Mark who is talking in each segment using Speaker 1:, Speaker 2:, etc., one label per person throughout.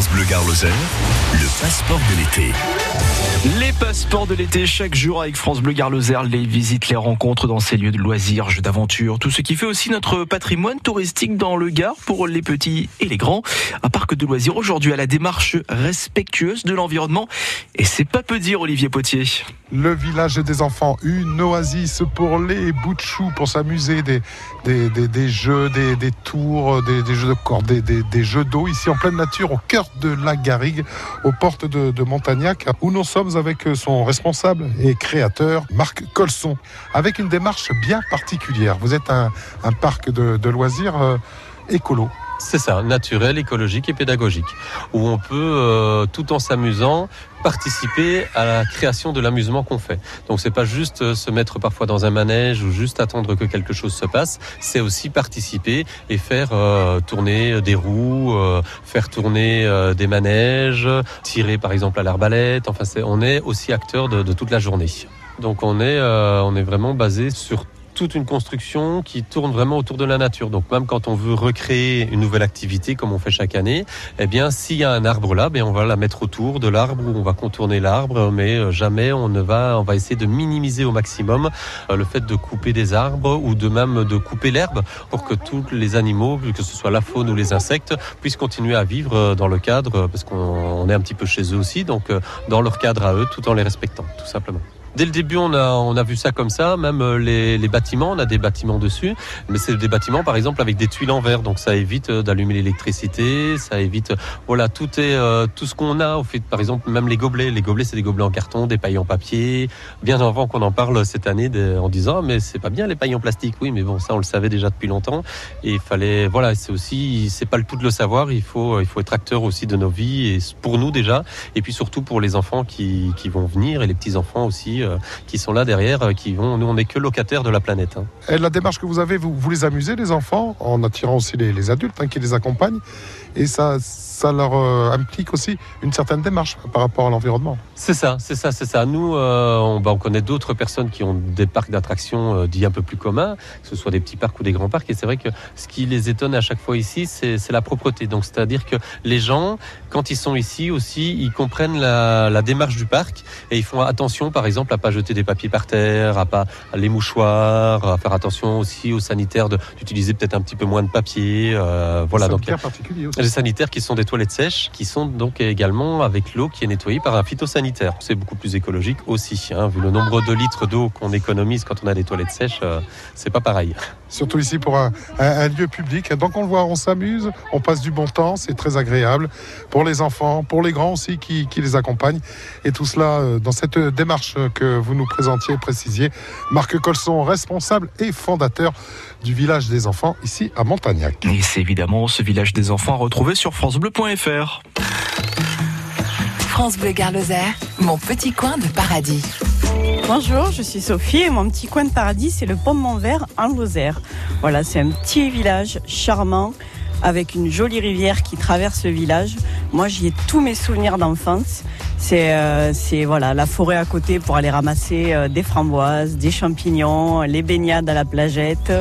Speaker 1: France Bleu Gare le passeport de l'été.
Speaker 2: Les passeports de l'été, chaque jour avec France Bleu Gare les visites, les rencontres dans ces lieux de loisirs, jeux d'aventure, tout ce qui fait aussi notre patrimoine touristique dans le Gard pour les petits et les grands. Un parc de loisirs aujourd'hui à la démarche respectueuse de l'environnement. Et c'est pas peu dire, Olivier Potier.
Speaker 3: Le village des enfants, une oasis pour les bouts de choux, pour s'amuser, des, jeux, des, tours, des, jeux de des, jeux d'eau ici en pleine nature, au cœur de la Garrigue, aux portes de, de Montagnac, où nous sommes avec son responsable et créateur, Marc Colson, avec une démarche bien particulière. Vous êtes un, parc de, loisirs euh, écolo.
Speaker 4: C'est ça, naturel, écologique et pédagogique, où on peut, euh, tout en s'amusant, participer à la création de l'amusement qu'on fait. Donc c'est pas juste euh, se mettre parfois dans un manège ou juste attendre que quelque chose se passe, c'est aussi participer et faire euh, tourner des roues, faire tourner des manèges, tirer par exemple à l'arbalète. Enfin, on est aussi acteur de, de, toute la journée. Donc on est, on est vraiment basé sur toute une construction qui tourne vraiment autour de la nature. Donc même quand on veut recréer une nouvelle activité comme on fait chaque année, eh bien s'il y a un arbre là, ben on va la mettre autour de l'arbre ou on va contourner l'arbre, mais euh, jamais on ne va, on va essayer de minimiser au maximum euh, le fait de couper des arbres ou de même de couper l'herbe pour que tous les animaux, que ce soit la faune ou les insectes, puissent continuer à vivre euh, dans le cadre parce qu'on est un petit peu chez eux aussi, donc dans leur cadre à eux, tout en les respectant, tout simplement. Dès le début, on a, on a vu ça comme ça, même euh, les, les bâtiments, on a des bâtiments dessus, mais c'est des bâtiments par exemple avec des tuiles en verre, donc ça évite euh, d'allumer l'électricité, ça évite, voilà, tout est, euh, tout ce qu'on a, au fait, par exemple, même les gobelets, les gobelets c'est des gobelets en carton, des pailles en papier, bien avant qu'on en parle cette année en disant, ah, mais c'est pas bien les pailles en plastique, oui, mais bon, ça on le savait déjà depuis longtemps, et il fallait, voilà, c'est aussi, c'est pas le tout de le savoir, il faut, il faut être acteur aussi de nos vies, et pour nous déjà, et puis surtout pour les enfants qui, qui vont venir, et les petits-enfants aussi, euh, qui sont là derrière, euh, qui vont. Nous, on n'est que locataires de la planète. Hein.
Speaker 3: Et la démarche que vous avez, vous, vous les amusez, les enfants, en attirant aussi les, adultes hein, qui les accompagnent. Et ça, ça leur euh, implique aussi une certaine démarche par rapport à l'environnement.
Speaker 4: C'est ça, c'est ça, c'est ça. Nous, on, bah, on, connaît d'autres personnes qui ont des parcs d'attractions dits un peu plus communs, que ce soit des petits parcs ou des grands parcs. Et c'est vrai que ce qui les étonne à chaque fois ici, c'est la propreté. Donc, c'est-à-dire que les gens, quand ils sont ici aussi, ils comprennent la, la démarche du parc et ils font attention, par exemple, à pas jeter des papiers par terre, à pas les mouchoirs, à faire attention aussi aux sanitaires d'utiliser peut-être un petit peu moins de papier.
Speaker 3: Euh, voilà, donc particuliers
Speaker 4: les sanitaires qui sont des toilettes sèches, qui sont donc également avec l'eau qui est nettoyée par un phytosanitaire. C'est beaucoup plus écologique aussi, hein, vu le nombre de litres d'eau qu'on économise quand on a des toilettes sèches, euh, c'est pas pareil.
Speaker 3: Surtout ici pour un, un, lieu public. Donc on le voit, on s'amuse, on passe du bon temps, c'est très agréable pour les enfants, pour les grands aussi qui, qui les accompagnent. Et tout cela euh, dans cette démarche que vous nous présentiez, précisiez. Marc Colson, responsable et fondateur du village des enfants ici à Montagnac.
Speaker 2: Et c'est évidemment ce village des enfants retrouvé sur francebleu.fr.
Speaker 5: France Bleu Garloser, mon petit coin de paradis.
Speaker 6: Bonjour, je suis Sophie et mon petit coin de paradis, c'est le Pont Montvert en Lozère. Voilà, c'est un petit village charmant avec une jolie rivière qui traverse le village. Moi, j'y ai tous mes souvenirs d'enfance. C'est euh, voilà la forêt à côté pour aller ramasser euh, des framboises, des champignons, les baignades à la plagette,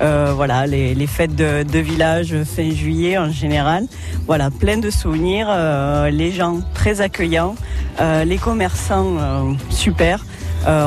Speaker 6: euh, voilà les, fêtes de, de, village fin juillet en général. Voilà plein de souvenirs, les gens très accueillants, les commerçants super.